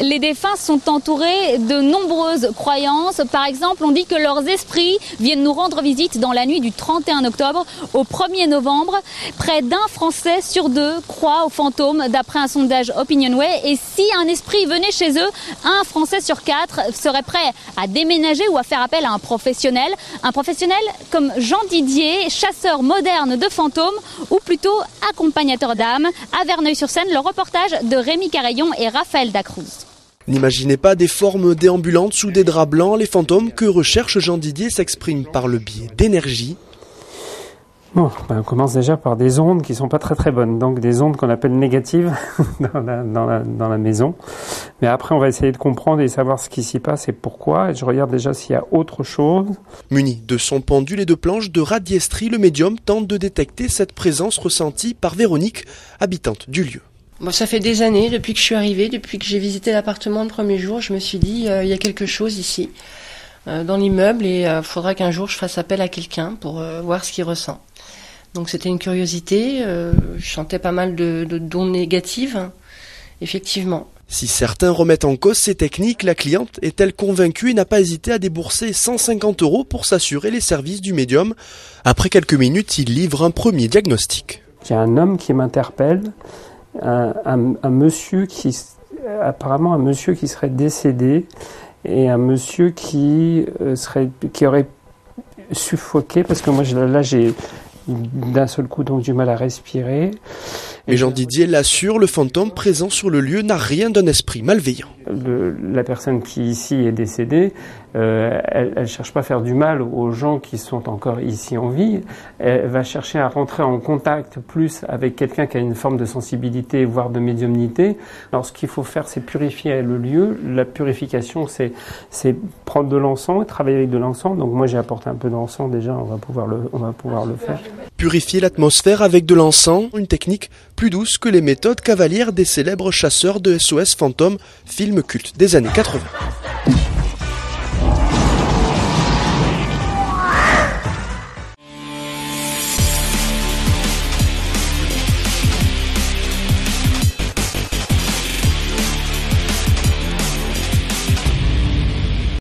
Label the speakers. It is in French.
Speaker 1: les défunts sont entourés de nombreuses croyances. Par exemple, on dit que leurs esprits viennent nous rendre visite dans la nuit du 31 octobre au 1er novembre. Près d'un Français sur deux croit aux fantômes d'après un sondage Opinionway. Et si un esprit venait chez eux, un Français sur quatre serait prêt à déménager ou à faire appel à un professionnel. Un professionnel comme Jean Didier, chasseur moderne de fantômes ou plutôt accompagnateur d'âmes. À Verneuil-sur-Seine, le reportage de Rémi Carayon et Raphaël Dacruz.
Speaker 2: N'imaginez pas des formes déambulantes sous des draps blancs. Les fantômes que recherche Jean Didier s'expriment par le biais d'énergie.
Speaker 3: Bon, ben, on commence déjà par des ondes qui sont pas très très bonnes, donc des ondes qu'on appelle négatives dans, la, dans, la, dans, la, maison. Mais après, on va essayer de comprendre et savoir ce qui s'y passe et pourquoi. Et je regarde déjà s'il y a autre chose.
Speaker 2: Muni de son pendule et de planches de radiestrie, le médium tente de détecter cette présence ressentie par Véronique, habitante du lieu.
Speaker 4: Bon, ça fait des années, depuis que je suis arrivée, depuis que j'ai visité l'appartement le premier jour, je me suis dit, euh, il y a quelque chose ici, euh, dans l'immeuble, et il euh, faudra qu'un jour je fasse appel à quelqu'un pour euh, voir ce qu'il ressent. Donc c'était une curiosité, euh, je sentais pas mal de, de dons négatives, hein, effectivement.
Speaker 2: Si certains remettent en cause ces techniques, la cliente est-elle convaincue et n'a pas hésité à débourser 150 euros pour s'assurer les services du médium? Après quelques minutes, il livre un premier diagnostic.
Speaker 3: J'ai un homme qui m'interpelle un, monsieur qui apparemment un monsieur qui serait décédé et un monsieur qui euh, serait qui aurait suffoqué parce que moi là j'ai d'un seul coup donc du mal à respirer.
Speaker 2: Mais Jean Didier l'assure, le fantôme présent sur le lieu n'a rien d'un esprit malveillant.
Speaker 3: Le, la personne qui ici est décédée, euh, elle ne cherche pas à faire du mal aux gens qui sont encore ici en vie. Elle va chercher à rentrer en contact plus avec quelqu'un qui a une forme de sensibilité, voire de médiumnité. Alors ce qu'il faut faire, c'est purifier le lieu. La purification, c'est c'est prendre de l'encens et travailler avec de l'encens. Donc moi j'ai apporté un peu d'encens déjà, on va pouvoir le, on va pouvoir le faire.
Speaker 2: Purifier l'atmosphère avec de l'encens, une technique plus douce que les méthodes cavalières des célèbres chasseurs de SOS fantômes, film culte des années 80.